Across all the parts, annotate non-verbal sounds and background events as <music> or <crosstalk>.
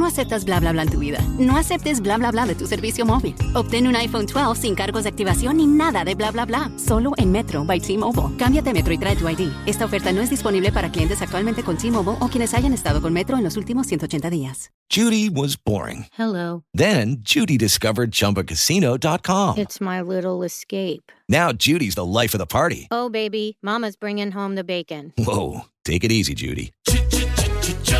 No aceptas bla bla bla en tu vida. No aceptes bla bla bla de tu servicio móvil. Obtén un iPhone 12 sin cargos de activación ni nada de bla bla bla. Solo en Metro by T-Mobile. Cámbiate a Metro y trae tu ID. Esta oferta no es disponible para clientes actualmente con T-Mobile o quienes hayan estado con Metro en los últimos 180 días. Judy was boring. Hello. Then Judy discovered ChumbaCasino.com. It's my little escape. Now Judy's the life of the party. Oh, baby, Mama's bringing home the bacon. Whoa, take it easy, Judy.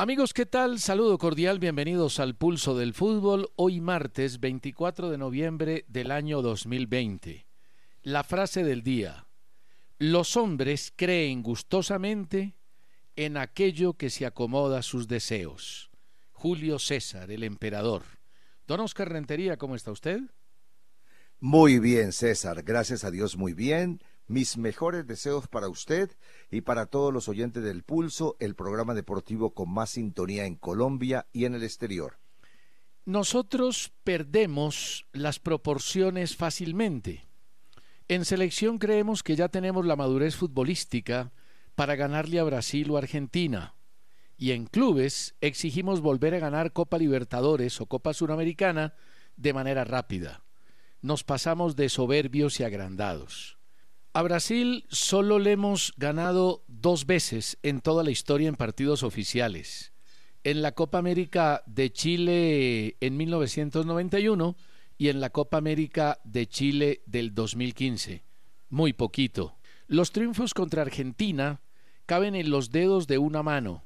Amigos, ¿qué tal? Saludo cordial, bienvenidos al Pulso del Fútbol, hoy martes 24 de noviembre del año 2020. La frase del día, los hombres creen gustosamente en aquello que se acomoda a sus deseos. Julio César, el emperador. Don Oscar Rentería, ¿cómo está usted? Muy bien, César, gracias a Dios, muy bien. Mis mejores deseos para usted y para todos los oyentes del Pulso, el programa deportivo con más sintonía en Colombia y en el exterior. Nosotros perdemos las proporciones fácilmente. En selección creemos que ya tenemos la madurez futbolística para ganarle a Brasil o Argentina. Y en clubes exigimos volver a ganar Copa Libertadores o Copa Suramericana de manera rápida. Nos pasamos de soberbios y agrandados. A Brasil solo le hemos ganado dos veces en toda la historia en partidos oficiales. En la Copa América de Chile en 1991 y en la Copa América de Chile del 2015. Muy poquito. Los triunfos contra Argentina caben en los dedos de una mano.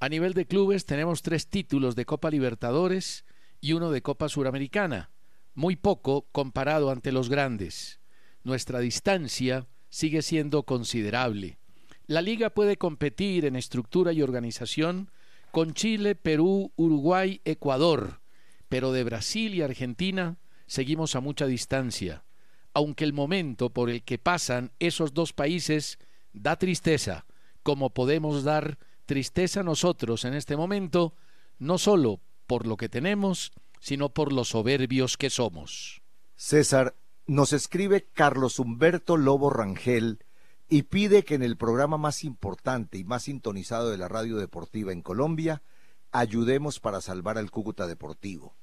A nivel de clubes tenemos tres títulos de Copa Libertadores y uno de Copa Suramericana. Muy poco comparado ante los grandes nuestra distancia sigue siendo considerable. La liga puede competir en estructura y organización con Chile, Perú, Uruguay, Ecuador, pero de Brasil y Argentina seguimos a mucha distancia, aunque el momento por el que pasan esos dos países da tristeza, como podemos dar tristeza nosotros en este momento, no solo por lo que tenemos, sino por los soberbios que somos. César, nos escribe Carlos Humberto Lobo Rangel y pide que en el programa más importante y más sintonizado de la radio deportiva en Colombia ayudemos para salvar al Cúcuta Deportivo.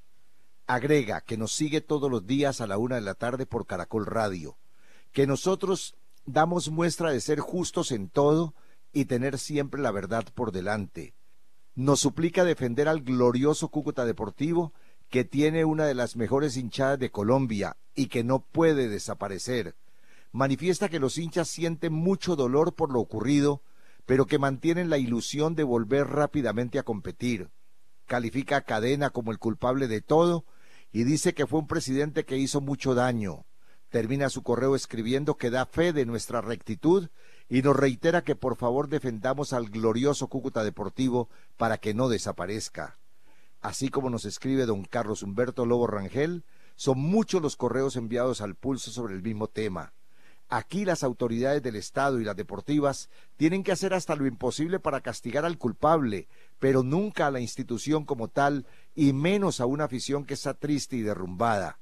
Agrega que nos sigue todos los días a la una de la tarde por Caracol Radio, que nosotros damos muestra de ser justos en todo y tener siempre la verdad por delante. Nos suplica defender al glorioso Cúcuta Deportivo que tiene una de las mejores hinchadas de Colombia y que no puede desaparecer. Manifiesta que los hinchas sienten mucho dolor por lo ocurrido, pero que mantienen la ilusión de volver rápidamente a competir. Califica a Cadena como el culpable de todo y dice que fue un presidente que hizo mucho daño. Termina su correo escribiendo que da fe de nuestra rectitud y nos reitera que por favor defendamos al glorioso Cúcuta Deportivo para que no desaparezca. Así como nos escribe don Carlos Humberto Lobo Rangel, son muchos los correos enviados al pulso sobre el mismo tema. Aquí las autoridades del Estado y las deportivas tienen que hacer hasta lo imposible para castigar al culpable, pero nunca a la institución como tal, y menos a una afición que está triste y derrumbada.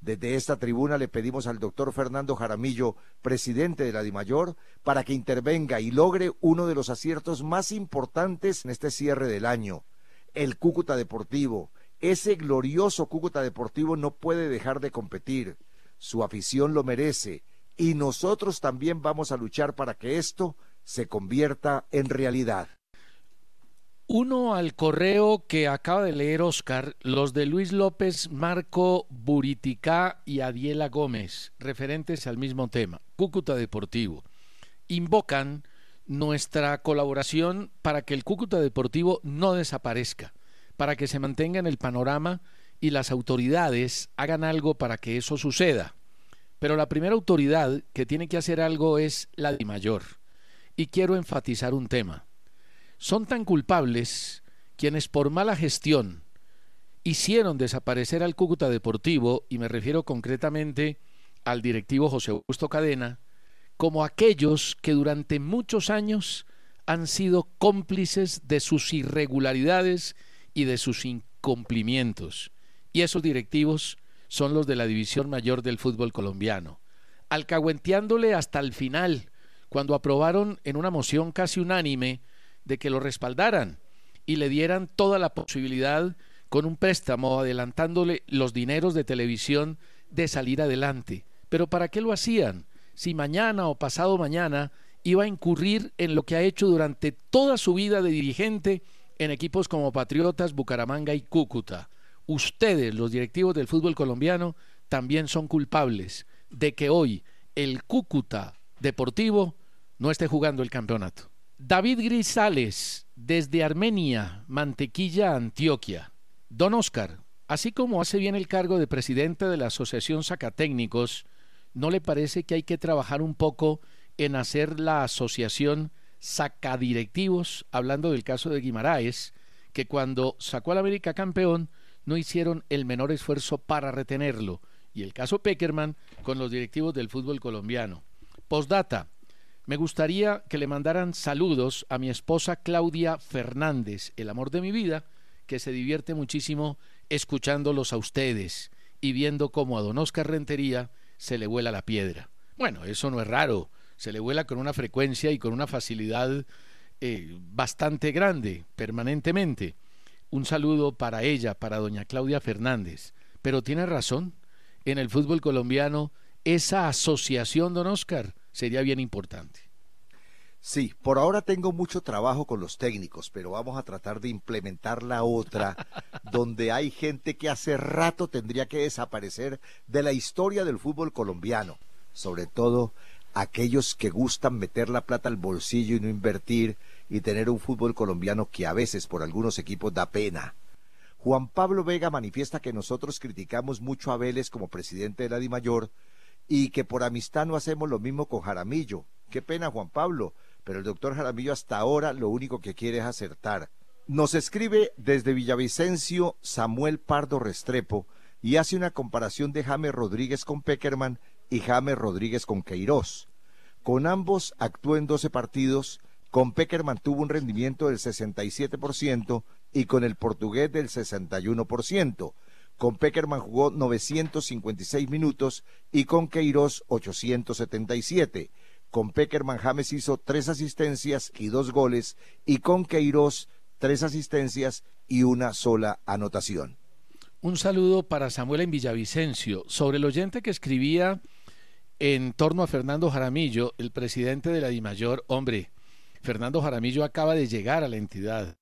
Desde esta tribuna le pedimos al doctor Fernando Jaramillo, presidente de la DIMAYOR, para que intervenga y logre uno de los aciertos más importantes en este cierre del año, el Cúcuta Deportivo. Ese glorioso Cúcuta Deportivo no puede dejar de competir. Su afición lo merece y nosotros también vamos a luchar para que esto se convierta en realidad. Uno al correo que acaba de leer Oscar, los de Luis López, Marco Buriticá y Adiela Gómez, referentes al mismo tema, Cúcuta Deportivo. Invocan nuestra colaboración para que el Cúcuta Deportivo no desaparezca, para que se mantenga en el panorama y las autoridades hagan algo para que eso suceda. Pero la primera autoridad que tiene que hacer algo es la de mayor. Y quiero enfatizar un tema. Son tan culpables quienes por mala gestión hicieron desaparecer al Cúcuta Deportivo, y me refiero concretamente al directivo José Augusto Cadena, como aquellos que durante muchos años han sido cómplices de sus irregularidades y de sus incumplimientos. Y esos directivos son los de la División Mayor del fútbol colombiano, alcahuenteándole hasta el final, cuando aprobaron en una moción casi unánime de que lo respaldaran y le dieran toda la posibilidad con un préstamo adelantándole los dineros de televisión de salir adelante. Pero ¿para qué lo hacían? Si mañana o pasado mañana iba a incurrir en lo que ha hecho durante toda su vida de dirigente en equipos como Patriotas, Bucaramanga y Cúcuta. Ustedes, los directivos del fútbol colombiano, también son culpables de que hoy el Cúcuta Deportivo no esté jugando el campeonato. David Grisales, desde Armenia, Mantequilla, Antioquia. Don Oscar, así como hace bien el cargo de presidente de la Asociación Sacatécnicos, ¿no le parece que hay que trabajar un poco en hacer la asociación Sacadirectivos, hablando del caso de Guimaraes, que cuando sacó al América campeón no hicieron el menor esfuerzo para retenerlo, y el caso Peckerman con los directivos del fútbol colombiano. Postdata, me gustaría que le mandaran saludos a mi esposa Claudia Fernández, el amor de mi vida, que se divierte muchísimo escuchándolos a ustedes y viendo cómo a don Oscar Rentería se le vuela la piedra. Bueno, eso no es raro, se le vuela con una frecuencia y con una facilidad eh, bastante grande, permanentemente. Un saludo para ella, para doña Claudia Fernández. Pero tiene razón, en el fútbol colombiano, esa asociación, don Oscar, sería bien importante. Sí, por ahora tengo mucho trabajo con los técnicos, pero vamos a tratar de implementar la otra, <laughs> donde hay gente que hace rato tendría que desaparecer de la historia del fútbol colombiano, sobre todo aquellos que gustan meter la plata al bolsillo y no invertir y tener un fútbol colombiano que a veces por algunos equipos da pena. Juan Pablo Vega manifiesta que nosotros criticamos mucho a Vélez como presidente de la DIMAYOR y que por amistad no hacemos lo mismo con Jaramillo. Qué pena, Juan Pablo, pero el doctor Jaramillo hasta ahora lo único que quiere es acertar. Nos escribe desde Villavicencio Samuel Pardo Restrepo y hace una comparación de James Rodríguez con Peckerman y James Rodríguez con Queiroz. Con ambos actuó en 12 partidos, con Peckerman tuvo un rendimiento del 67% y con el portugués del 61%. Con Peckerman jugó 956 minutos y con Queiroz 877. Con Peckerman James hizo tres asistencias y dos goles y con Queiroz tres asistencias y una sola anotación. Un saludo para Samuel en Villavicencio. Sobre el oyente que escribía en torno a Fernando Jaramillo, el presidente de la DIMAYOR, hombre, Fernando Jaramillo acaba de llegar a la entidad.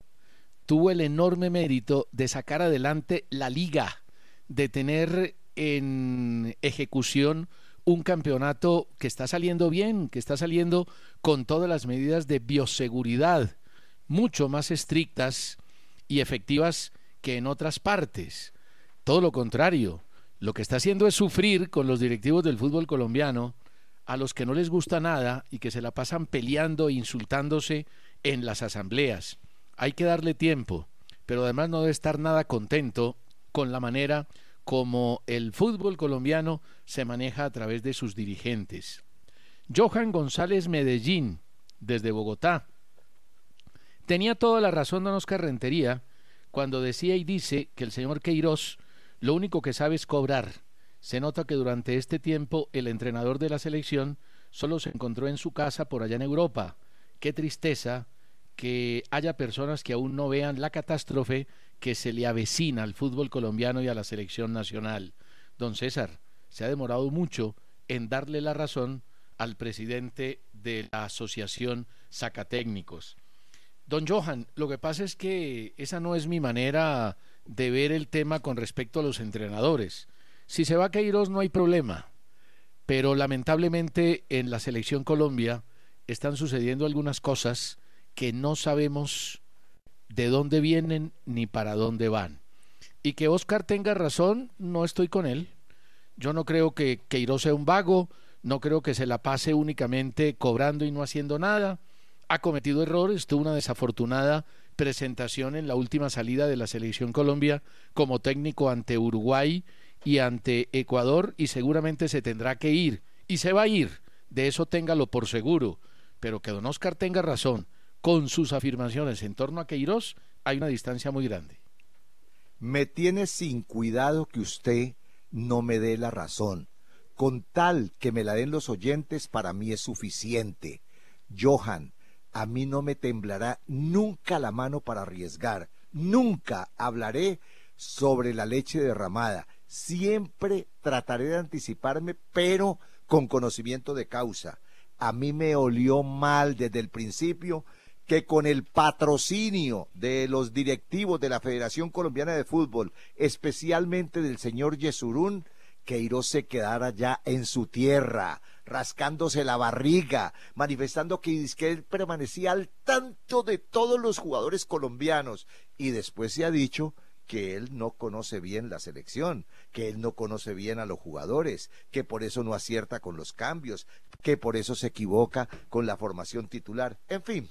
Tuvo el enorme mérito de sacar adelante la liga de tener en ejecución un campeonato que está saliendo bien, que está saliendo con todas las medidas de bioseguridad, mucho más estrictas y efectivas que en otras partes. Todo lo contrario, lo que está haciendo es sufrir con los directivos del fútbol colombiano a los que no les gusta nada y que se la pasan peleando e insultándose en las asambleas. Hay que darle tiempo, pero además no debe estar nada contento con la manera como el fútbol colombiano se maneja a través de sus dirigentes. Johan González Medellín, desde Bogotá. Tenía toda la razón don Oscar Rentería cuando decía y dice que el señor Queiroz lo único que sabe es cobrar. Se nota que durante este tiempo el entrenador de la selección solo se encontró en su casa por allá en Europa. Qué tristeza que haya personas que aún no vean la catástrofe que se le avecina al fútbol colombiano y a la selección nacional. Don César, se ha demorado mucho en darle la razón al presidente de la Asociación Sacatécnicos. Don Johan, lo que pasa es que esa no es mi manera de ver el tema con respecto a los entrenadores. Si se va a Queiroz no hay problema, pero lamentablemente en la selección Colombia están sucediendo algunas cosas que no sabemos de dónde vienen ni para dónde van. Y que Oscar tenga razón, no estoy con él. Yo no creo que Queiroz sea un vago, no creo que se la pase únicamente cobrando y no haciendo nada. Ha cometido errores, tuvo una desafortunada presentación en la última salida de la selección Colombia como técnico ante Uruguay y ante Ecuador y seguramente se tendrá que ir y se va a ir, de eso téngalo por seguro, pero que don Oscar tenga razón con sus afirmaciones en torno a Queiroz, hay una distancia muy grande. Me tiene sin cuidado que usted no me dé la razón. Con tal que me la den los oyentes, para mí es suficiente. Johan, a mí no me temblará nunca la mano para arriesgar. Nunca hablaré sobre la leche derramada. Siempre trataré de anticiparme, pero con conocimiento de causa. A mí me olió mal desde el principio que con el patrocinio de los directivos de la Federación Colombiana de Fútbol, especialmente del señor Yesurún, Queiroz se quedara ya en su tierra, rascándose la barriga, manifestando que, él permanecía al tanto de todos los jugadores colombianos. Y después se ha dicho que él no conoce bien la selección, que él no conoce bien a los jugadores, que por eso no acierta con los cambios, que por eso se equivoca con la formación titular. En fin,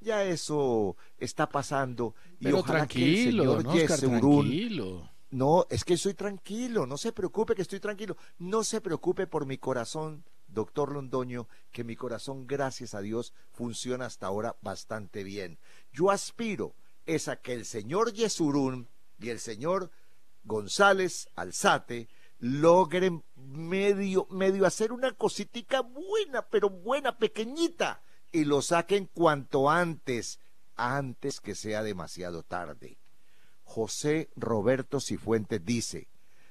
ya eso está pasando y Pero ojalá tranquilo, que el tranquilo. No, es que estoy tranquilo, no se preocupe que estoy tranquilo, no se preocupe por mi corazón, doctor Londoño, que mi corazón, gracias a Dios, funciona hasta ahora bastante bien. Yo aspiro es a que el señor Yesurún y el señor González Alzate logren medio, medio hacer una cositica buena, pero buena, pequeñita, y lo saquen cuanto antes, antes que sea demasiado tarde. José Roberto Cifuentes dice,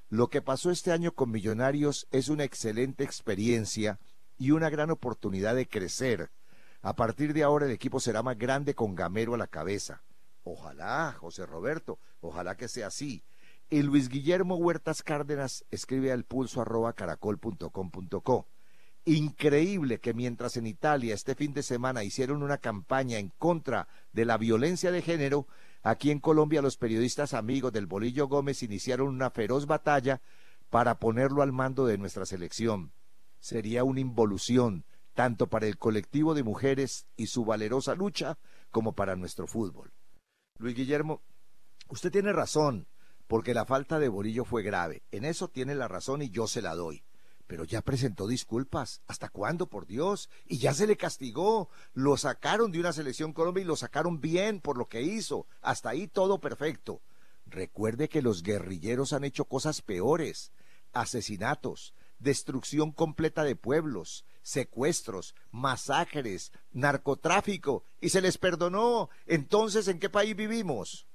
lo que pasó este año con Millonarios es una excelente experiencia y una gran oportunidad de crecer. A partir de ahora el equipo será más grande con Gamero a la cabeza. Ojalá, José Roberto, ojalá que sea así. Y Luis Guillermo Huertas Cárdenas escribe al pulso arroba caracol.com.co. Increíble que mientras en Italia este fin de semana hicieron una campaña en contra de la violencia de género, aquí en Colombia los periodistas amigos del Bolillo Gómez iniciaron una feroz batalla para ponerlo al mando de nuestra selección. Sería una involución tanto para el colectivo de mujeres y su valerosa lucha como para nuestro fútbol. Luis Guillermo, usted tiene razón, porque la falta de Bolillo fue grave. En eso tiene la razón y yo se la doy. Pero ya presentó disculpas. ¿Hasta cuándo, por Dios? Y ya se le castigó. Lo sacaron de una selección Colombia y lo sacaron bien por lo que hizo. Hasta ahí todo perfecto. Recuerde que los guerrilleros han hecho cosas peores. Asesinatos, destrucción completa de pueblos, secuestros, masacres, narcotráfico, y se les perdonó. Entonces, ¿en qué país vivimos?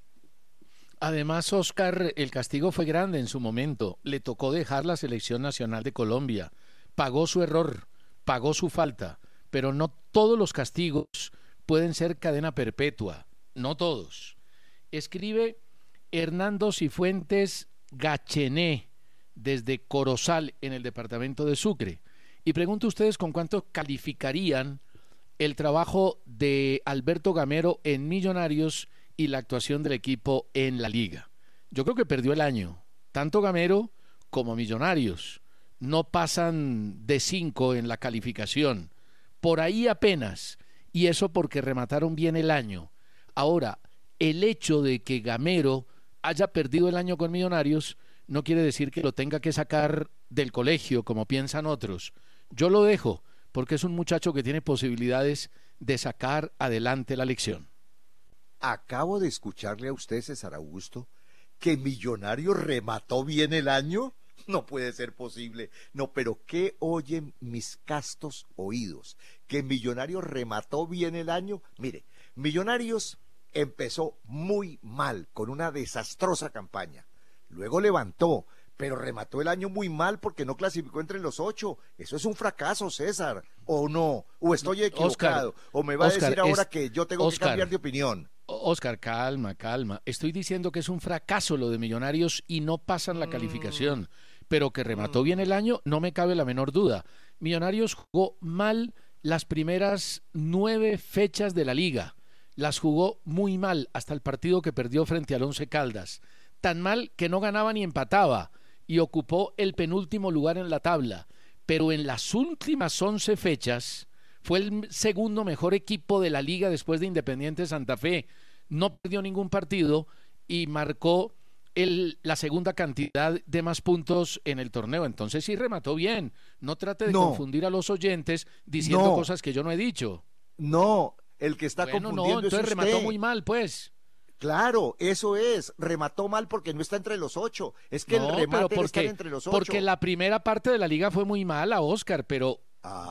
Además, Oscar, el castigo fue grande en su momento. Le tocó dejar la selección nacional de Colombia. Pagó su error, pagó su falta, pero no todos los castigos pueden ser cadena perpetua. No todos. Escribe Hernando Cifuentes Gachené desde Corozal, en el departamento de Sucre. Y pregunto a ustedes con cuánto calificarían el trabajo de Alberto Gamero en Millonarios y la actuación del equipo en la liga. Yo creo que perdió el año. Tanto Gamero como Millonarios no pasan de cinco en la calificación. Por ahí apenas. Y eso porque remataron bien el año. Ahora, el hecho de que Gamero haya perdido el año con Millonarios no quiere decir que lo tenga que sacar del colegio como piensan otros. Yo lo dejo porque es un muchacho que tiene posibilidades de sacar adelante la lección. Acabo de escucharle a usted, César Augusto, que Millonario remató bien el año. No puede ser posible. No, pero ¿qué oyen mis castos oídos? ¿Que Millonario remató bien el año? Mire, Millonarios empezó muy mal, con una desastrosa campaña. Luego levantó, pero remató el año muy mal porque no clasificó entre los ocho. Eso es un fracaso, César. ¿O no? ¿O estoy equivocado? Oscar, ¿O me va Oscar, a decir ahora es- que yo tengo Oscar. que cambiar de opinión? Oscar, calma, calma. Estoy diciendo que es un fracaso lo de Millonarios y no pasan la calificación. Pero que remató bien el año, no me cabe la menor duda. Millonarios jugó mal las primeras nueve fechas de la liga. Las jugó muy mal hasta el partido que perdió frente al Once Caldas. tan mal que no ganaba ni empataba y ocupó el penúltimo lugar en la tabla. Pero en las últimas 11 fechas fue el segundo mejor equipo de la liga después de Independiente Santa Fe. No perdió ningún partido y marcó el, la segunda cantidad de más puntos en el torneo. Entonces sí remató bien. No trate de No. confundir a los oyentes diciendo No. cosas que yo no he dicho. No, el que está Bueno, confundiendo no, entonces es remató muy mal, pues. Claro, eso es. Remató mal porque no está entre los ocho. Es que No, el remate está porque, entre los ocho. porque la primera parte de la liga fue muy mala, Oscar, pero Ah.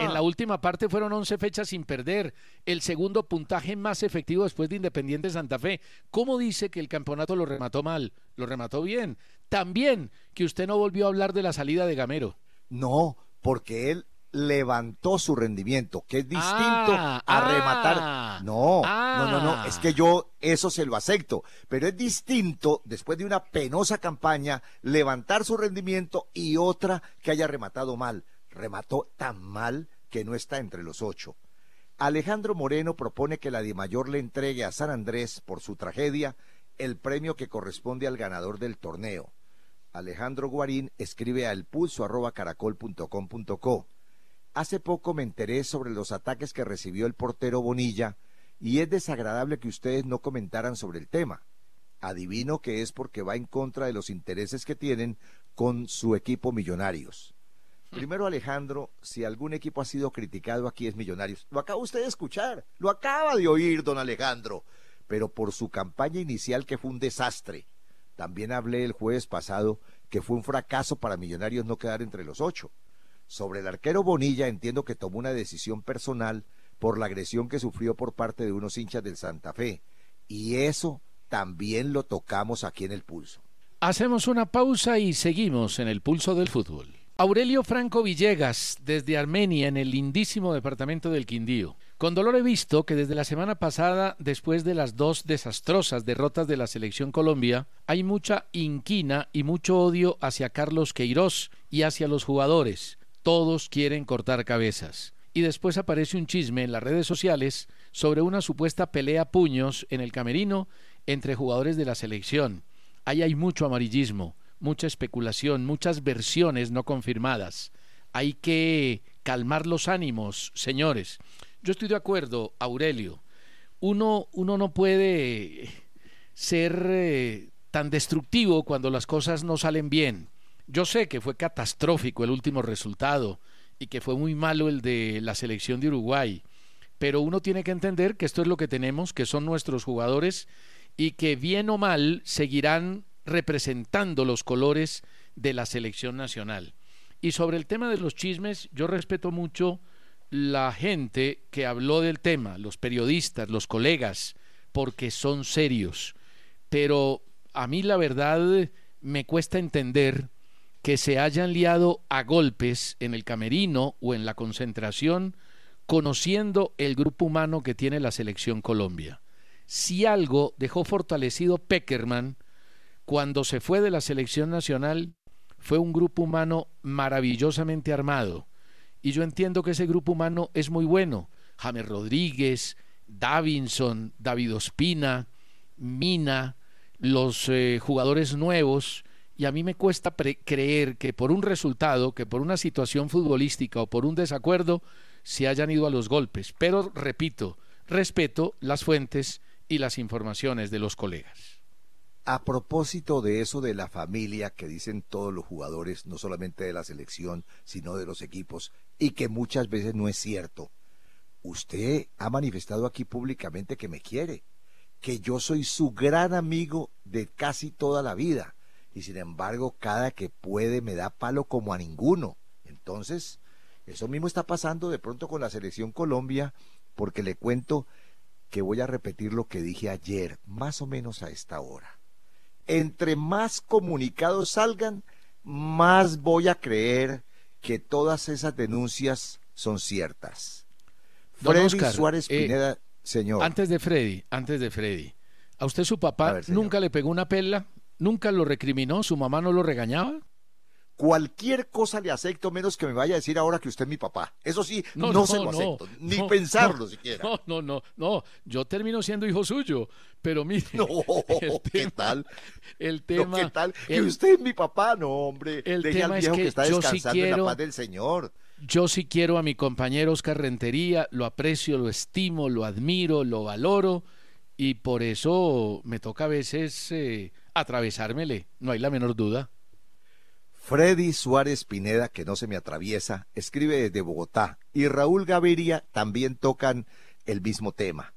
en, en la última parte fueron 11 fechas sin perder. El segundo puntaje más efectivo después de Independiente Santa Fe. ¿Cómo dice que el campeonato lo remató mal? Lo remató bien. También que usted no volvió a hablar de la salida de Gamero. No, porque él levantó su rendimiento, que es distinto Ah, a ah, rematar. No, no, no, no, ah. es que yo eso se lo acepto, pero es distinto después de una penosa campaña levantar su rendimiento y otra que haya rematado mal. Remató tan mal que no está entre los ocho. Alejandro Moreno propone que la Dimayor le entregue a San Andrés por su tragedia el premio que corresponde al ganador del torneo. Alejandro Guarín escribe a elpulso@caracol.com.co. Hace poco me enteré sobre los ataques que recibió el portero Bonilla y es desagradable que ustedes no comentaran sobre el tema. Adivino que es porque va en contra de los intereses que tienen con su equipo Millonarios. Primero, Alejandro, si algún equipo ha sido criticado aquí es Millonarios. Lo acaba usted de escuchar, lo acaba de oír, don Alejandro, pero por su campaña inicial que fue un desastre. También hablé el jueves pasado que fue un fracaso para Millonarios no quedar entre los ocho. Sobre el arquero Bonilla entiendo que tomó una decisión personal por la agresión que sufrió por parte de unos hinchas del Santa Fe. Y eso también lo tocamos aquí en el pulso. Hacemos una pausa y seguimos en el pulso del fútbol. Aurelio Franco Villegas, desde Armenia, en el lindísimo departamento del Quindío. Con dolor he visto que desde la semana pasada, después de las dos desastrosas derrotas de la selección Colombia, hay mucha inquina y mucho odio hacia Carlos Queiroz y hacia los jugadores. Todos quieren cortar cabezas. Y después aparece un chisme en las redes sociales sobre una supuesta pelea puños en el camerino entre jugadores de la selección. Ahí hay mucho amarillismo, mucha especulación, muchas versiones no confirmadas. Hay que calmar los ánimos, señores. Yo estoy de acuerdo, Aurelio. Uno, uno no puede ser eh, tan destructivo cuando las cosas no salen bien. Yo sé que fue catastrófico el último resultado y que fue muy malo el de la selección de Uruguay, pero uno tiene que entender que esto es lo que tenemos, que son nuestros jugadores y que bien o mal seguirán representando los colores de la selección nacional. Y sobre el tema de los chismes, yo respeto mucho la gente que habló del tema, los periodistas, los colegas, porque son serios. Pero a mí la verdad me cuesta entender que se hayan liado a golpes en el camerino o en la concentración conociendo el grupo humano que tiene la selección Colombia. Si algo dejó fortalecido Peckerman cuando se fue de la selección nacional fue un grupo humano maravillosamente armado. Y yo entiendo que ese grupo humano es muy bueno. James Rodríguez, Davinson, David Ospina, Mina, los eh, jugadores nuevos. Y a mí me cuesta creer que por un resultado, que por una situación futbolística o por un desacuerdo, se hayan ido a los golpes. Pero, repito, respeto las fuentes y las informaciones de los colegas. A propósito de eso de la familia que dicen todos los jugadores, no solamente de la selección, sino de los equipos, y que muchas veces no es cierto. Usted ha manifestado aquí públicamente que me quiere, que yo soy su gran amigo de casi toda la vida, y sin embargo cada que puede me da palo como a ninguno. Entonces, eso mismo está pasando de pronto con la selección Colombia, porque le cuento que voy a repetir lo que dije ayer, más o menos a esta hora entre más comunicados salgan, más voy a creer que todas esas denuncias son ciertas. Don Freddy Oscar, Suárez eh, Pineda, señor. Antes de Freddy, antes de Freddy, ¿a usted su papá ver, nunca le pegó una pela? ¿Nunca lo recriminó? ¿Su mamá no lo regañaba? Cualquier cosa le acepto menos que me vaya a decir ahora que usted es mi papá. Eso sí, no, No, se lo no, acepto, ni pensarlo siquiera. No, no, no, no. Yo termino siendo hijo suyo, pero mire. <laughs> No, el ¿qué tema- tal? El tema. ¿Qué tal? Que el- usted es mi papá, no, hombre. el Deje tema al es que que, está yo sí descansando en quiero- la paz del Señor. Yo sí quiero a mi compañero Oscar Rentería, lo aprecio, lo estimo, lo admiro, lo valoro y por eso me toca a veces eh, atravesármele, no hay la menor duda. Freddy Suárez Pineda, que no se me atraviesa, escribe desde Bogotá, y Raúl Gaviria también tocan el mismo tema.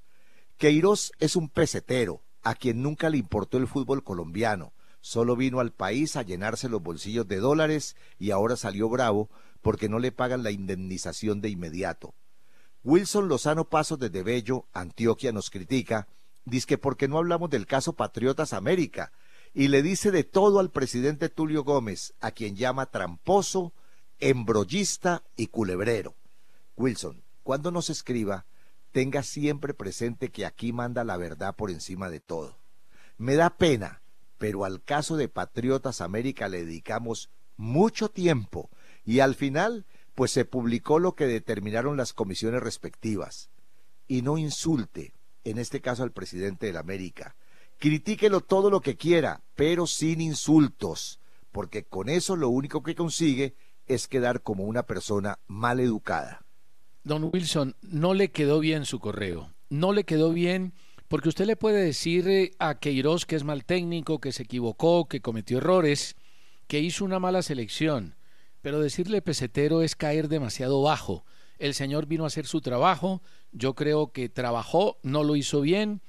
Queiroz es un pesetero, a quien nunca le importó el fútbol colombiano, solo vino al país a llenarse los bolsillos de dólares y ahora salió bravo porque no le pagan la indemnización de inmediato. Wilson Lozano Pasos desde Bello, Antioquia, nos critica, dice que porque no hablamos del caso Patriotas América, y le dice de todo al presidente Tulio Gómez, a quien llama tramposo, embrollista y culebrero. Wilson, cuando nos escriba, tenga siempre presente que aquí manda la verdad por encima de todo. Me da pena, pero al caso de Patriotas América le dedicamos mucho tiempo y al final, pues se publicó lo que determinaron las comisiones respectivas. Y no insulte, en este caso al presidente de la América. Critíquelo todo lo que quiera, pero sin insultos, porque con eso lo único que consigue es quedar como una persona mal educada. Don Wilson, no le quedó bien su correo, no le quedó bien porque usted le puede decir eh, a Queiroz que es mal técnico, que se equivocó, que cometió errores, que hizo una mala selección, pero decirle pesetero es caer demasiado bajo. El señor vino a hacer su trabajo, yo creo que trabajó, no lo hizo bien,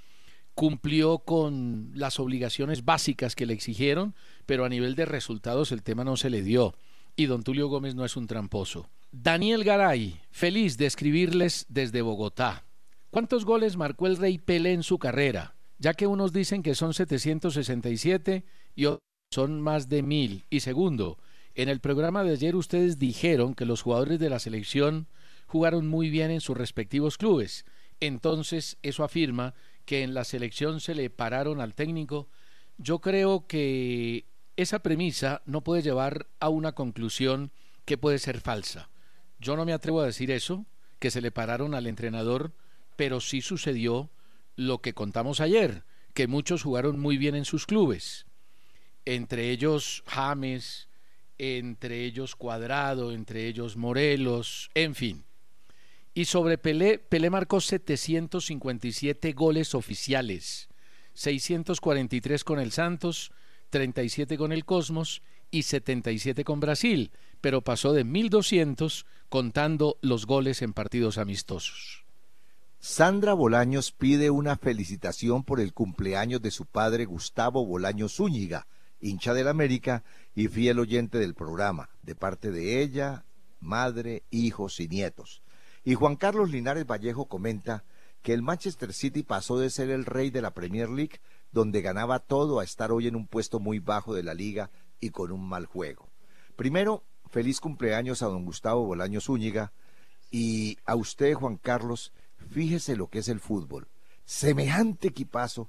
cumplió con las obligaciones básicas que le exigieron, pero a nivel de resultados el tema no se le dio. Y don Tulio Gómez no es un tramposo. Daniel Garay, feliz de escribirles desde Bogotá. ¿Cuántos goles marcó el Rey Pelé en su carrera? Ya que unos dicen que son 767 y otros son más de mil. Y segundo, en el programa de ayer ustedes dijeron que los jugadores de la selección jugaron muy bien en sus respectivos clubes. Entonces, eso afirma que en la selección se le pararon al técnico. Yo creo que esa premisa no puede llevar a una conclusión que puede ser falsa. Yo no me atrevo a decir eso, que se le pararon al entrenador, pero sí sucedió lo que contamos ayer, que muchos jugaron muy bien en sus clubes, entre ellos James, entre ellos Cuadrado, entre ellos Morelos, en fin. Y sobre Pelé, Pelé marcó 757 goles oficiales, 643 con el Santos, 37 con el Cosmos y 77 con Brasil, pero pasó de 1200 contando los goles en partidos amistosos. Sandra Bolaños pide una felicitación por el cumpleaños de su padre Gustavo Bolaños Zúñiga, hincha del América y fiel oyente del programa, de parte de ella, madre, hijos y nietos. Y Juan Carlos Linares Vallejo comenta que el Manchester City pasó de ser el rey de la Premier League, donde ganaba todo, a estar hoy en un puesto muy bajo de la liga y con un mal juego. Primero, feliz cumpleaños a don Gustavo Bolaños Zúñiga y a usted, Juan Carlos, fíjese lo que es el fútbol. Semejante equipazo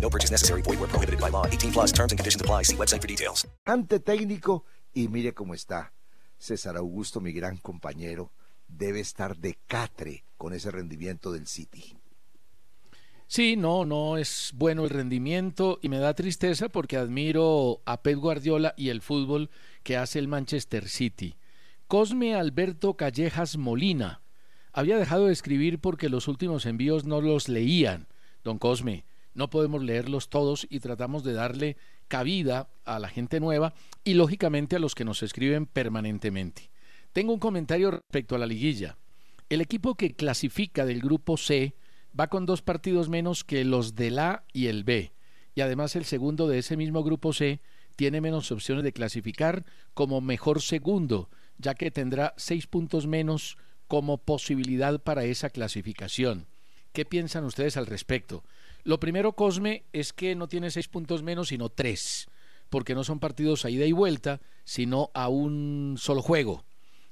No purchase necessary. Void where prohibited by law. 18 plus terms and conditions apply. See website for details. ante técnico y mire cómo está. César Augusto, mi gran compañero, debe estar de catre con ese rendimiento del City. Sí, no, no es bueno el rendimiento y me da tristeza porque admiro a Pep Guardiola y el fútbol que hace el Manchester City. Cosme Alberto Callejas Molina había dejado de escribir porque los últimos envíos no los leían. Don Cosme, no podemos leerlos todos y tratamos de darle cabida a la gente nueva y lógicamente a los que nos escriben permanentemente. Tengo un comentario respecto a la liguilla. El equipo que clasifica del grupo C va con dos partidos menos que los del A y el B, y además el segundo de ese mismo grupo C tiene menos opciones de clasificar como mejor segundo, ya que tendrá seis puntos menos como posibilidad para esa clasificación. ¿Qué piensan ustedes al respecto? Lo primero, Cosme, es que no tiene seis puntos menos, sino tres, porque no son partidos a ida y vuelta, sino a un solo juego.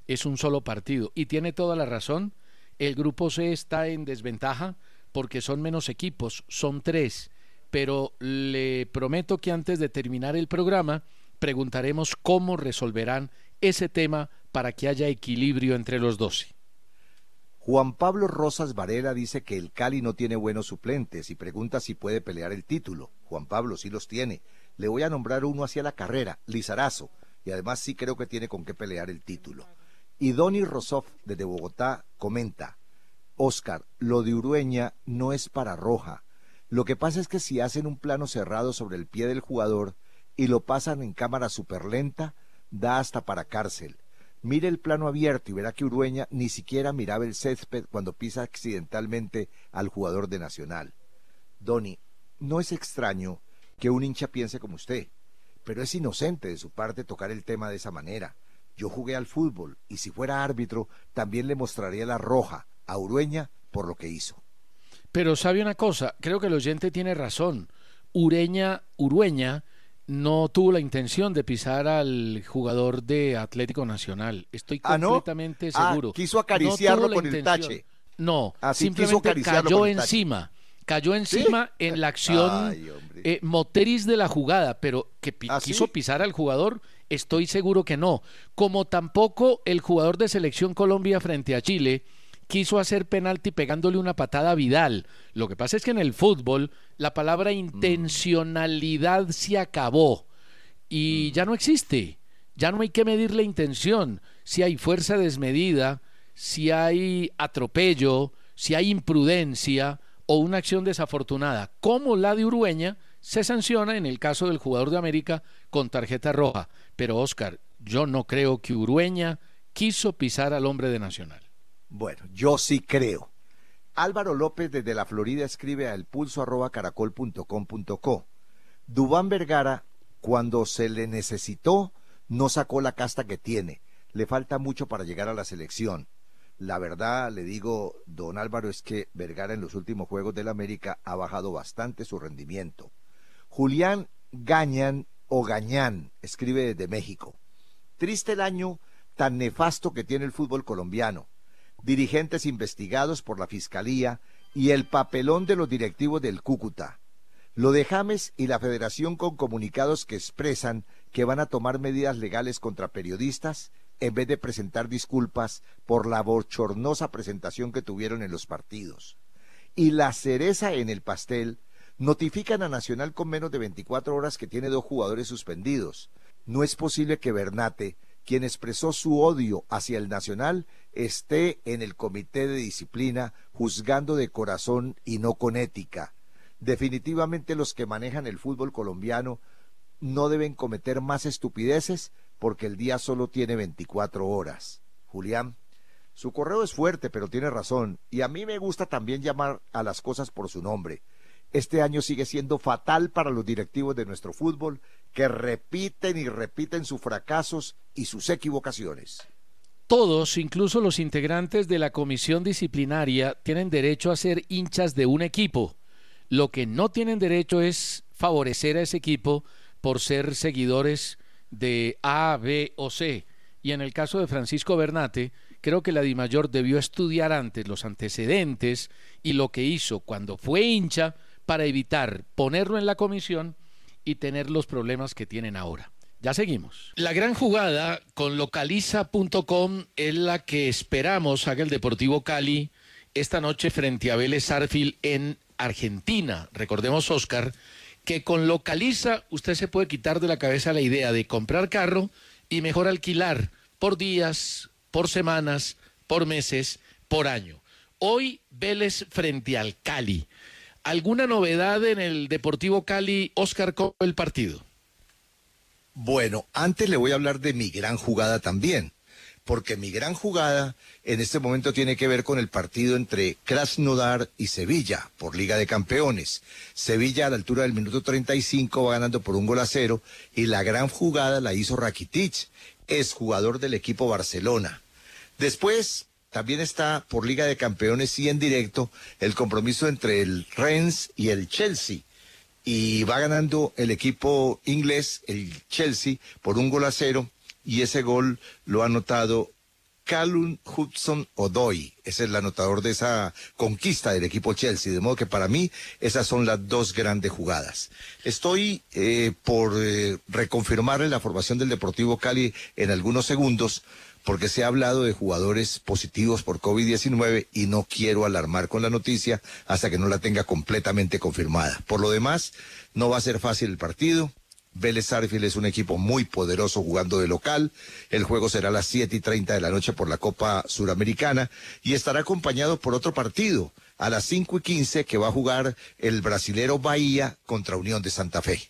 Es un solo partido. Y tiene toda la razón. El grupo C está en desventaja porque son menos equipos, son tres. Pero le prometo que antes de terminar el programa preguntaremos cómo resolverán ese tema para que haya equilibrio entre los doce. Juan Pablo Rosas Varela dice que el Cali no tiene buenos suplentes y pregunta si puede pelear el título. Juan Pablo sí los tiene. Le voy a nombrar uno hacia la carrera, Lizarazo, y además sí creo que tiene con qué pelear el título. Y Donny Rosoff, desde Bogotá, comenta, Oscar, lo de Urueña no es para Roja. Lo que pasa es que si hacen un plano cerrado sobre el pie del jugador y lo pasan en cámara superlenta, da hasta para cárcel. Mire el plano abierto y verá que Urueña ni siquiera miraba el césped cuando pisa accidentalmente al jugador de Nacional. Doni, no es extraño que un hincha piense como usted, pero es inocente de su parte tocar el tema de esa manera. Yo jugué al fútbol y si fuera árbitro también le mostraría la roja a Urueña por lo que hizo. Pero sabe una cosa, creo que el oyente tiene razón. Ureña, Urueña no tuvo la intención de pisar al jugador de Atlético Nacional. Estoy ¿Ah, no? completamente Ah, seguro. quiso acariciarlo tuvo la con el tache. No, Así quiso simplemente cayó encima. Cayó encima en la acción Ay, eh, moteris de la jugada, pero que pi- ¿Ah, sí? quiso pisar al jugador, estoy seguro que no. Como tampoco el jugador de Selección Colombia frente a Chile quiso hacer penalti pegándole una patada a Vidal. Lo que pasa es que en el fútbol la palabra intencionalidad se acabó y ya no existe. Ya no hay que medir la intención. Si hay fuerza desmedida, si hay atropello, si hay imprudencia o una acción desafortunada, como la de Urueña, se sanciona en el caso del jugador de América con tarjeta roja. Pero Oscar, yo no creo que Urueña quiso pisar al hombre de Nacional. Bueno, yo sí creo. Álvaro López desde la Florida escribe a elpulso arroba caracol punto com punto co. Dubán Vergara, cuando se le necesitó, no sacó la casta que tiene. Le falta mucho para llegar a la selección. La verdad, le digo, don Álvaro, es que Vergara en los últimos Juegos del América ha bajado bastante su rendimiento. Julián Gañan o Gañán escribe desde México. Triste el año tan nefasto que tiene el fútbol colombiano. Dirigentes investigados por la Fiscalía y el papelón de los directivos del Cúcuta. Lo de James y la Federación con comunicados que expresan que van a tomar medidas legales contra periodistas en vez de presentar disculpas por la bochornosa presentación que tuvieron en los partidos. Y la cereza en el pastel, notifican a Nacional con menos de 24 horas que tiene dos jugadores suspendidos. No es posible que Bernate, quien expresó su odio hacia el Nacional, esté en el comité de disciplina juzgando de corazón y no con ética. Definitivamente los que manejan el fútbol colombiano no deben cometer más estupideces porque el día solo tiene 24 horas. Julián, su correo es fuerte, pero tiene razón, y a mí me gusta también llamar a las cosas por su nombre. Este año sigue siendo fatal para los directivos de nuestro fútbol, que repiten y repiten sus fracasos y sus equivocaciones. Todos, incluso los integrantes de la comisión disciplinaria, tienen derecho a ser hinchas de un equipo. Lo que no tienen derecho es favorecer a ese equipo por ser seguidores de A, B o C. Y en el caso de Francisco Bernate, creo que la Dimayor debió estudiar antes los antecedentes y lo que hizo cuando fue hincha para evitar ponerlo en la comisión y tener los problemas que tienen ahora. Ya seguimos. La gran jugada con localiza.com es la que esperamos haga el Deportivo Cali esta noche frente a Vélez Arfil en Argentina. Recordemos, Oscar, que con Localiza usted se puede quitar de la cabeza la idea de comprar carro y mejor alquilar por días, por semanas, por meses, por año. Hoy Vélez frente al Cali. ¿Alguna novedad en el Deportivo Cali, Oscar, con el partido? Bueno, antes le voy a hablar de mi gran jugada también, porque mi gran jugada en este momento tiene que ver con el partido entre Krasnodar y Sevilla por Liga de Campeones. Sevilla a la altura del minuto 35 va ganando por un gol a cero y la gran jugada la hizo Rakitic. es jugador del equipo Barcelona. Después, también está por Liga de Campeones y en directo el compromiso entre el Rennes y el Chelsea. Y va ganando el equipo inglés, el Chelsea, por un gol a cero. Y ese gol lo ha anotado Callum Hudson Odoy. Es el anotador de esa conquista del equipo Chelsea. De modo que para mí esas son las dos grandes jugadas. Estoy eh, por eh, reconfirmarle la formación del Deportivo Cali en algunos segundos porque se ha hablado de jugadores positivos por COVID-19 y no quiero alarmar con la noticia hasta que no la tenga completamente confirmada. Por lo demás, no va a ser fácil el partido. Vélez Arfield es un equipo muy poderoso jugando de local. El juego será a las 7 y 30 de la noche por la Copa Suramericana y estará acompañado por otro partido a las 5 y 15 que va a jugar el brasilero Bahía contra Unión de Santa Fe.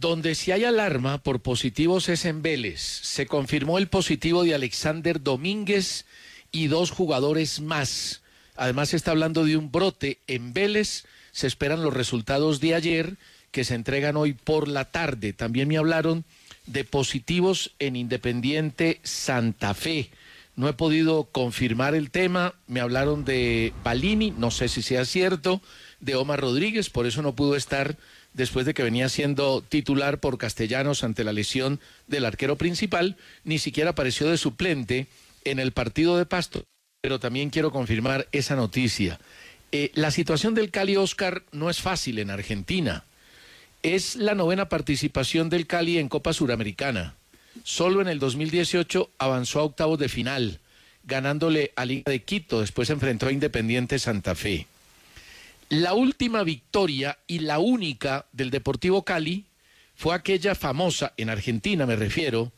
Donde si hay alarma por positivos es en Vélez. Se confirmó el positivo de Alexander Domínguez y dos jugadores más. Además se está hablando de un brote en Vélez. Se esperan los resultados de ayer que se entregan hoy por la tarde. También me hablaron de positivos en Independiente Santa Fe. No he podido confirmar el tema. Me hablaron de Balini, no sé si sea cierto, de Omar Rodríguez, por eso no pudo estar después de que venía siendo titular por Castellanos ante la lesión del arquero principal, ni siquiera apareció de suplente en el partido de Pasto. Pero también quiero confirmar esa noticia. Eh, la situación del Cali Oscar no es fácil en Argentina. Es la novena participación del Cali en Copa Suramericana. Solo en el 2018 avanzó a octavos de final, ganándole a Liga de Quito, después enfrentó a Independiente Santa Fe. La última victoria y la única del Deportivo Cali fue aquella famosa, en Argentina me refiero,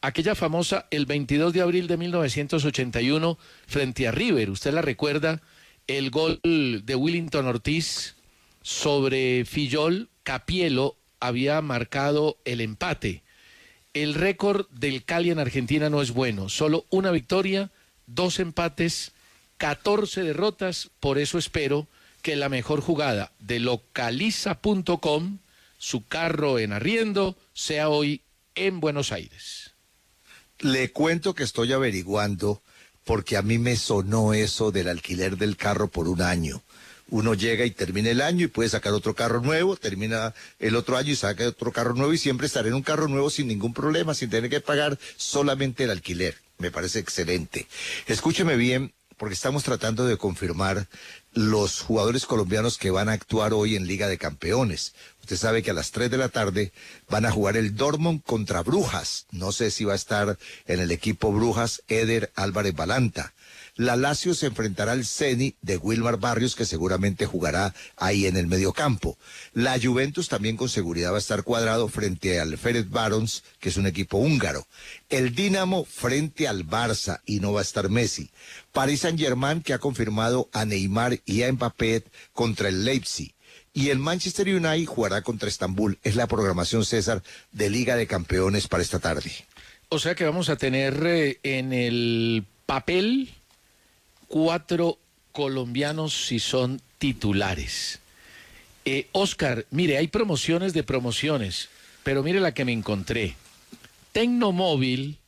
aquella famosa el 22 de abril de 1981 frente a River. Usted la recuerda, el gol de Willington Ortiz sobre Fillol, Capielo había marcado el empate. El récord del Cali en Argentina no es bueno, solo una victoria, dos empates, 14 derrotas, por eso espero que la mejor jugada de localiza.com, su carro en arriendo, sea hoy en Buenos Aires. Le cuento que estoy averiguando porque a mí me sonó eso del alquiler del carro por un año. Uno llega y termina el año y puede sacar otro carro nuevo, termina el otro año y saca otro carro nuevo y siempre estaré en un carro nuevo sin ningún problema, sin tener que pagar solamente el alquiler. Me parece excelente. Escúcheme bien, porque estamos tratando de confirmar los jugadores colombianos que van a actuar hoy en Liga de Campeones. Usted sabe que a las 3 de la tarde van a jugar el Dortmund contra Brujas. No sé si va a estar en el equipo Brujas Eder Álvarez Balanta. La Lazio se enfrentará al Ceni de Wilmar Barrios, que seguramente jugará ahí en el mediocampo. La Juventus también con seguridad va a estar cuadrado frente al Feret Barons, que es un equipo húngaro. El Dinamo frente al Barça y no va a estar Messi. Paris Saint-Germain, que ha confirmado a Neymar y a Mbappé contra el Leipzig. Y el Manchester United jugará contra Estambul. Es la programación César de Liga de Campeones para esta tarde. O sea que vamos a tener eh, en el papel cuatro colombianos si son titulares. Eh, Oscar, mire, hay promociones de promociones, pero mire la que me encontré. Tecnomóvil,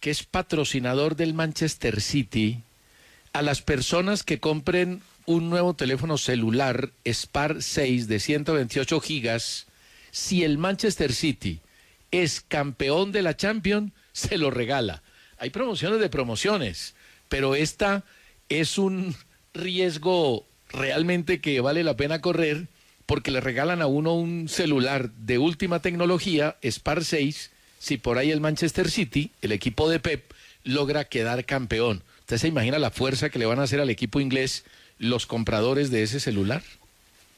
que es patrocinador del Manchester City, a las personas que compren un nuevo teléfono celular Spar 6 de 128 gigas, si el Manchester City es campeón de la Champions, se lo regala. Hay promociones de promociones, pero esta es un riesgo realmente que vale la pena correr porque le regalan a uno un celular de última tecnología, Spar 6, si por ahí el Manchester City, el equipo de Pep, logra quedar campeón. ¿Usted se imagina la fuerza que le van a hacer al equipo inglés los compradores de ese celular?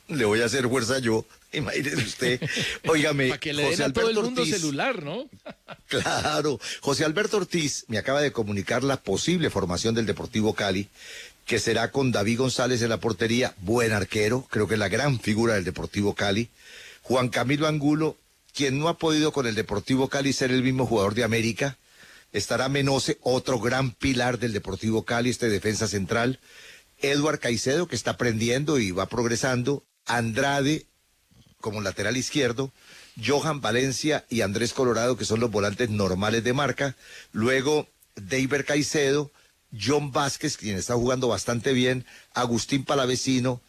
Le voy a hacer fuerza yo, imagínese usted. Óigame, Para que le den a todo el mundo celular, ¿no? Claro. José Alberto Ortiz me acaba de comunicar la posible formación del Deportivo Cali, que será con David González en la portería, buen arquero, creo que es la gran figura del Deportivo Cali. Juan Camilo Angulo, quien no ha podido con el Deportivo Cali ser el mismo jugador de América. Estará Menose, otro gran pilar del Deportivo Cali, este defensa central. Eduard Caicedo, que está aprendiendo y va progresando. Andrade como lateral izquierdo, Johan Valencia y Andrés Colorado, que son los volantes normales de marca. Luego, David Caicedo, John Vázquez, quien está jugando bastante bien, Agustín Palavecino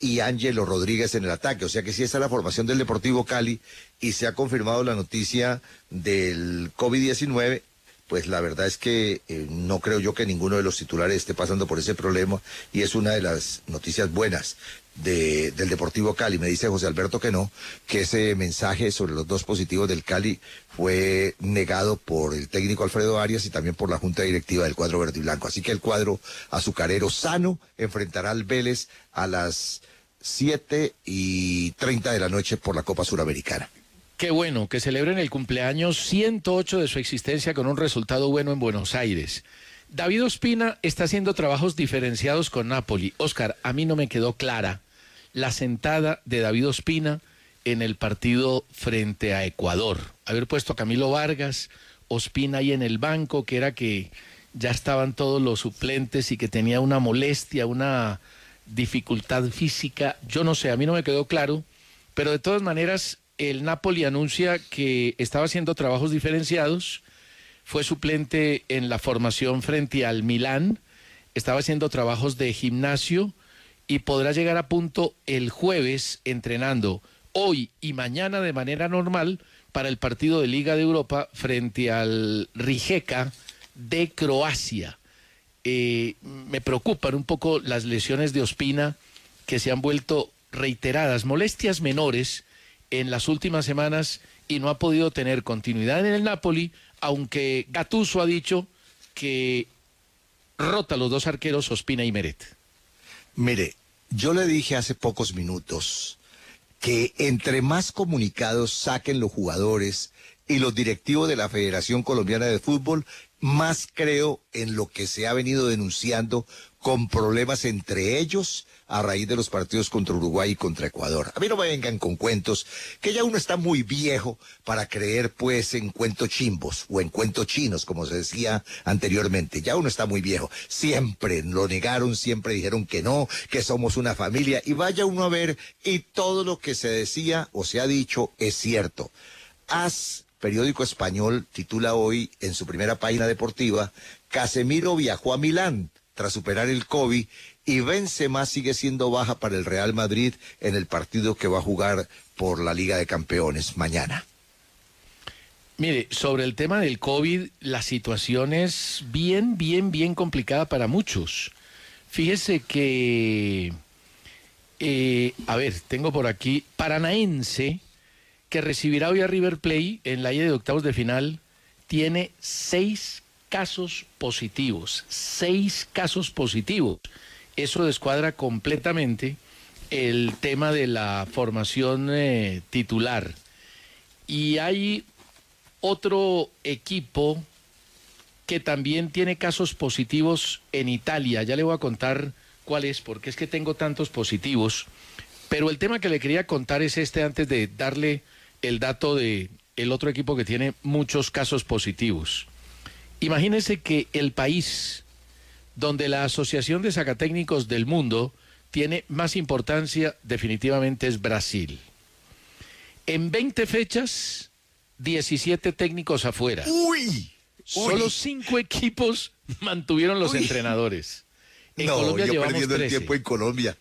y Ángelo Rodríguez en el ataque. O sea que sí, esa es la formación del Deportivo Cali y se ha confirmado la noticia del COVID-19 pues la verdad es que eh, no creo yo que ninguno de los titulares esté pasando por ese problema y es una de las noticias buenas de, del Deportivo Cali. Me dice José Alberto que no, que ese mensaje sobre los dos positivos del Cali fue negado por el técnico Alfredo Arias y también por la Junta Directiva del cuadro verde y blanco. Así que el cuadro azucarero sano enfrentará al Vélez a las 7 y 30 de la noche por la Copa Suramericana. Qué bueno que celebren el cumpleaños 108 de su existencia con un resultado bueno en Buenos Aires. David Ospina está haciendo trabajos diferenciados con Napoli. Oscar, a mí no me quedó clara la sentada de David Ospina en el partido frente a Ecuador. Haber puesto a Camilo Vargas, Ospina ahí en el banco, que era que ya estaban todos los suplentes y que tenía una molestia, una dificultad física. Yo no sé, a mí no me quedó claro, pero de todas maneras el Napoli anuncia que estaba haciendo trabajos diferenciados, fue suplente en la formación frente al Milán, estaba haciendo trabajos de gimnasio y podrá llegar a punto el jueves entrenando hoy y mañana de manera normal para el partido de Liga de Europa frente al Rijeka de Croacia. Eh, me preocupan un poco las lesiones de Ospina que se han vuelto reiteradas, molestias menores en las últimas semanas y no ha podido tener continuidad en el Napoli, aunque Gattuso ha dicho que rota los dos arqueros Ospina y Meret. Mire, yo le dije hace pocos minutos que entre más comunicados saquen los jugadores y los directivos de la Federación Colombiana de Fútbol, más creo en lo que se ha venido denunciando con problemas entre ellos a raíz de los partidos contra Uruguay y contra Ecuador. A mí no me vengan con cuentos, que ya uno está muy viejo para creer pues en cuentos chimbos o en cuentos chinos, como se decía anteriormente. Ya uno está muy viejo. Siempre lo negaron, siempre dijeron que no, que somos una familia. Y vaya uno a ver, y todo lo que se decía o se ha dicho es cierto. Haz periódico español titula hoy en su primera página deportiva, Casemiro viajó a Milán tras superar el COVID y Benzema sigue siendo baja para el Real Madrid en el partido que va a jugar por la Liga de Campeones mañana. Mire, sobre el tema del COVID, la situación es bien, bien, bien complicada para muchos. Fíjese que, eh, a ver, tengo por aquí Paranaense, que recibirá hoy a River Play en la ida de octavos de final, tiene seis casos positivos, seis casos positivos. Eso descuadra completamente el tema de la formación eh, titular. Y hay otro equipo que también tiene casos positivos en Italia. Ya le voy a contar cuál es, porque es que tengo tantos positivos. Pero el tema que le quería contar es este antes de darle el dato de el otro equipo que tiene muchos casos positivos. Imagínense que el país donde la Asociación de Sacatécnicos del Mundo tiene más importancia definitivamente es Brasil. En 20 fechas, 17 técnicos afuera. ¡Uy! Solo cinco equipos mantuvieron los Uy. entrenadores. En no, Colombia yo llevamos perdiendo el 13. tiempo en Colombia.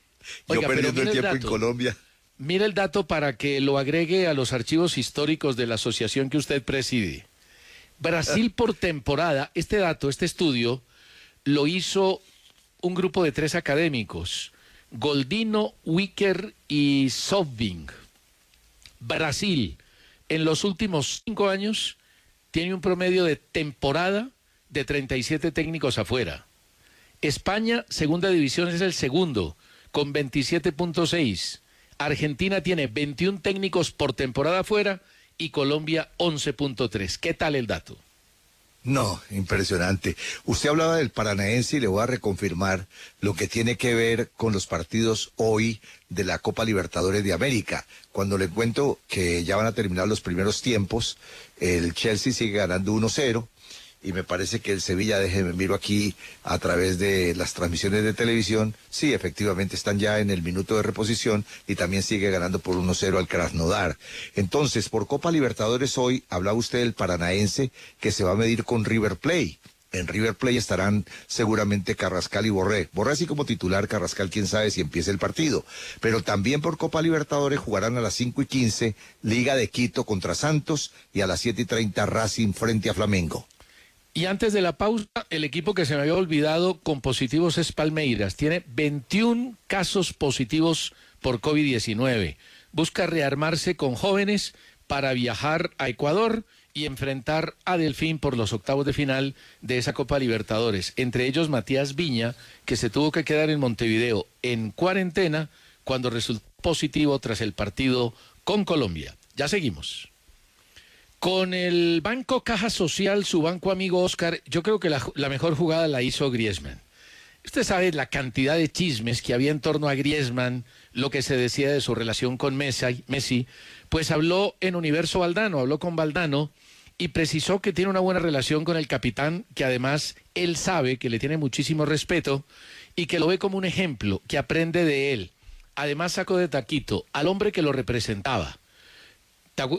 Oiga, yo pero perdiendo el tiempo en. Colombia. Mira el dato para que lo agregue a los archivos históricos de la asociación que usted preside. Brasil por temporada, este dato, este estudio, lo hizo un grupo de tres académicos, Goldino, Wicker y Sovbing. Brasil, en los últimos cinco años, tiene un promedio de temporada de 37 técnicos afuera. España, segunda división, es el segundo, con 27.6. Argentina tiene 21 técnicos por temporada afuera y Colombia 11.3. ¿Qué tal el dato? No, impresionante. Usted hablaba del Paranaense y le voy a reconfirmar lo que tiene que ver con los partidos hoy de la Copa Libertadores de América. Cuando le cuento que ya van a terminar los primeros tiempos, el Chelsea sigue ganando 1-0 y me parece que el Sevilla, déjeme miro aquí a través de las transmisiones de televisión, sí, efectivamente están ya en el minuto de reposición y también sigue ganando por 1-0 al Krasnodar. Entonces, por Copa Libertadores hoy hablaba usted del paranaense que se va a medir con River Plate. En River Plate estarán seguramente Carrascal y Borré. Borré así como titular, Carrascal quién sabe si empieza el partido. Pero también por Copa Libertadores jugarán a las 5 y 15 Liga de Quito contra Santos y a las 7 y 30 Racing frente a Flamengo. Y antes de la pausa, el equipo que se me había olvidado con positivos es Palmeiras. Tiene 21 casos positivos por COVID-19. Busca rearmarse con jóvenes para viajar a Ecuador y enfrentar a Delfín por los octavos de final de esa Copa Libertadores. Entre ellos Matías Viña, que se tuvo que quedar en Montevideo en cuarentena cuando resultó positivo tras el partido con Colombia. Ya seguimos. Con el Banco Caja Social, su banco amigo Oscar, yo creo que la, mejor jugada la hizo Griezmann. Usted sabe la cantidad de chismes que había en torno a Griezmann, lo que se decía de su relación con Messi, Messi pues habló en Universo Valdano, habló con Valdano y precisó que tiene una buena relación con el capitán, que además él sabe que le tiene muchísimo respeto y que lo ve como un ejemplo, que aprende de él. Además sacó de taquito al hombre que lo representaba.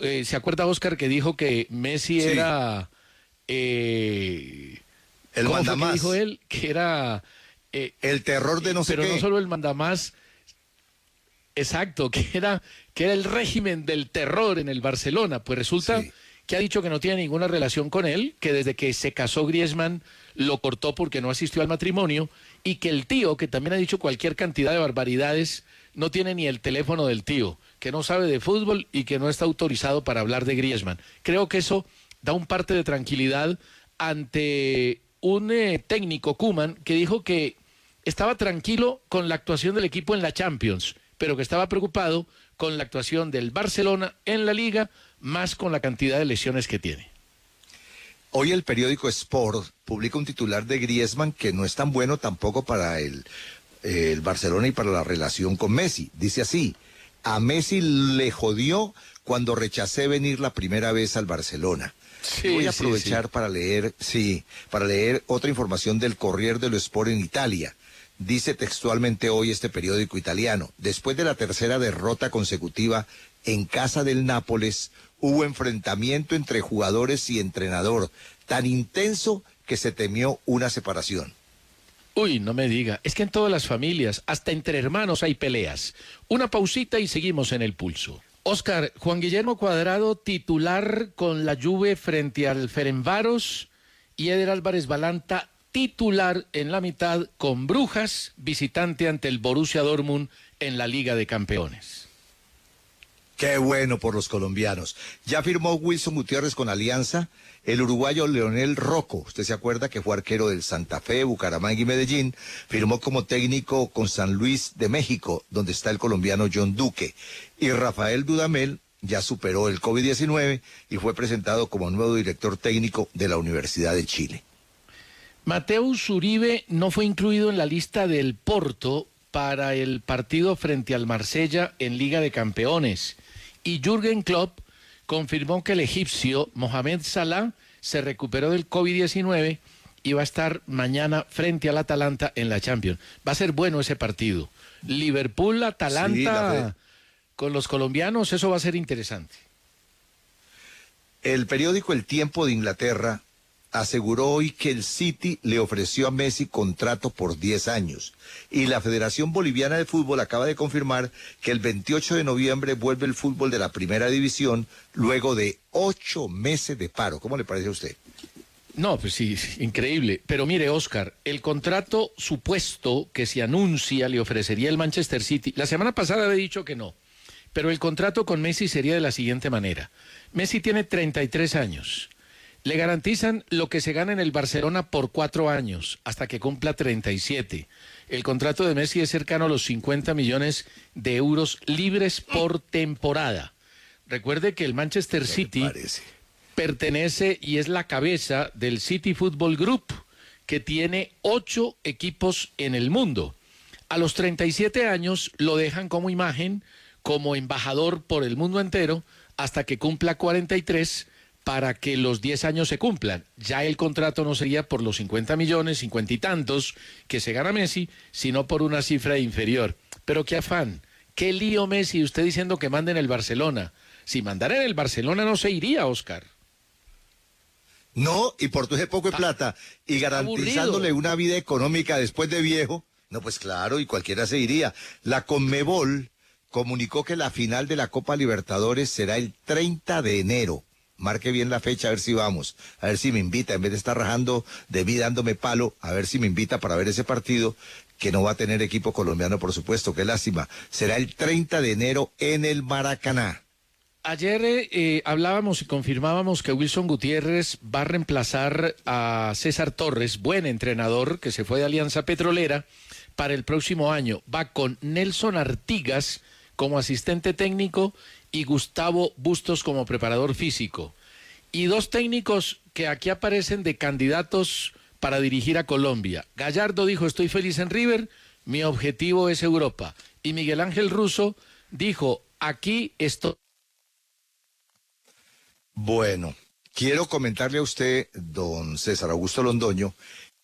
Eh, ¿Se acuerda Oscar que dijo que Messi Sí. era... eh, El ¿cómo fue que mandamás. dijo él? Que era... eh, El terror de no sé pero qué. no solo el mandamás, exacto, que era, que era el régimen del terror en el Barcelona. Pues resulta Sí. que ha dicho que no tiene ninguna relación con él, que desde que se casó Griezmann lo cortó porque no asistió al matrimonio y que el tío, que también ha dicho cualquier cantidad de barbaridades, no tiene ni el teléfono del tío, que no sabe de fútbol y que no está autorizado para hablar de Griezmann. Creo que eso da un parte de tranquilidad ante un eh, técnico Kuman que dijo que estaba tranquilo con la actuación del equipo en la Champions, pero que estaba preocupado con la actuación del Barcelona en la liga, más con la cantidad de lesiones que tiene. Hoy el periódico Sport publica un titular de Griezmann que no es tan bueno tampoco para el, el Barcelona y para la relación con Messi. Dice así, a Messi le jodió cuando rechacé venir la primera vez al Barcelona. Sí, Voy a sí, aprovechar sí. para leer, sí, para leer otra información del Corriere dello Sport en Italia. Dice textualmente hoy este periódico italiano, después de la tercera derrota consecutiva en casa del Nápoles, hubo enfrentamiento entre jugadores y entrenador, tan intenso que se temió una separación. Uy, no me diga, es que en todas las familias, hasta entre hermanos hay peleas. Una pausita y seguimos en el pulso. Oscar, Juan Guillermo Cuadrado, titular con la Juve frente al Ferenvaros y Eder Álvarez Balanta, titular en la mitad con Brujas, visitante ante el Borussia Dortmund en la Liga de Campeones. Qué bueno por los colombianos. Ya firmó Wilson Gutiérrez con Alianza, el uruguayo Leonel Rocco, usted se acuerda que fue arquero del Santa Fe, Bucaramanga y Medellín, firmó como técnico con San Luis de México, donde está el colombiano John Duque. Y Rafael Dudamel ya superó el COVID-19 y fue presentado como nuevo director técnico de la Universidad de Chile. Mateus Uribe no fue incluido en la lista del Porto para el partido frente al Marsella en Liga de Campeones. Y Jürgen Klopp confirmó que el egipcio Mohamed Salah se recuperó del COVID-19 y va a estar mañana frente al Atalanta en la Champions. Va a ser bueno ese partido. Liverpool-Atalanta Sí, la con los colombianos, eso va a ser interesante. El periódico El Tiempo de Inglaterra aseguró hoy que el City le ofreció a Messi contrato por 10 años y la Federación Boliviana de Fútbol acaba de confirmar que el 28 de noviembre vuelve el fútbol de la primera división luego de ocho meses de paro. ¿Cómo le parece a usted? No, pues sí, increíble. Pero mire, Oscar, el contrato supuesto que se anuncia le ofrecería el Manchester City. La semana pasada había dicho que no, pero el contrato con Messi sería de la siguiente manera. Messi tiene 33 años. Le garantizan lo que se gana en el Barcelona por cuatro años, hasta que cumpla 37. El contrato de Messi es cercano a los 50 millones de euros libres por temporada. Recuerde que el Manchester City pertenece y es la cabeza del City Football Group, que tiene ocho equipos en el mundo. A los 37 años lo dejan como imagen, como embajador por el mundo entero, hasta que cumpla 43 para que los 10 años se cumplan. Ya el contrato no sería por los 50 millones, 50 y tantos que se gana Messi, sino por una cifra inferior. Pero qué afán, qué lío Messi, usted diciendo que manden el Barcelona. Si mandara en el Barcelona no se iría, Oscar. No, y por tu poco de plata y garantizándole aburrido. una vida económica después de viejo, no, pues claro, y cualquiera se iría. La Conmebol comunicó que la final de la Copa Libertadores será el 30 de enero. Marque bien la fecha, a ver si vamos, a ver si me invita, en vez de estar rajando de mí dándome palo, a ver si me invita para ver ese partido, que no va a tener equipo colombiano, por supuesto, qué lástima. Será el 30 de enero en el Maracaná. Ayer eh, eh, hablábamos y confirmábamos que Wilson Gutiérrez va a reemplazar a César Torres, buen entrenador que se fue de Alianza Petrolera, para el próximo año. Va con Nelson Artigas como asistente técnico y Gustavo Bustos como preparador físico. Y dos técnicos que aquí aparecen de candidatos para dirigir a Colombia. Gallardo dijo, estoy feliz en River, mi objetivo es Europa. Y Miguel Ángel Russo dijo, aquí estoy Bueno, quiero comentarle a usted, don César Augusto Londoño,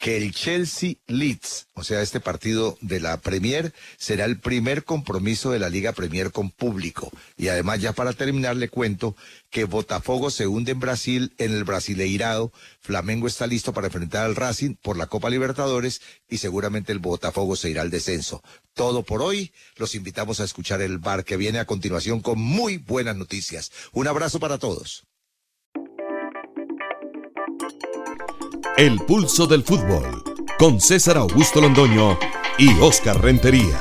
que el Chelsea Leeds, o sea, este partido de la Premier, será el primer compromiso de la Liga Premier con público. Y además, ya para terminar, le cuento que Botafogo se hunde en Brasil, en el Brasileirado. Flamengo está listo para enfrentar al Racing por la Copa Libertadores y seguramente el Botafogo se irá al descenso. Todo por hoy. Los invitamos a escuchar el bar que viene a continuación con muy buenas noticias. Un abrazo para todos. El pulso del fútbol con César Augusto Londoño y Oscar Rentería.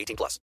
18 plus.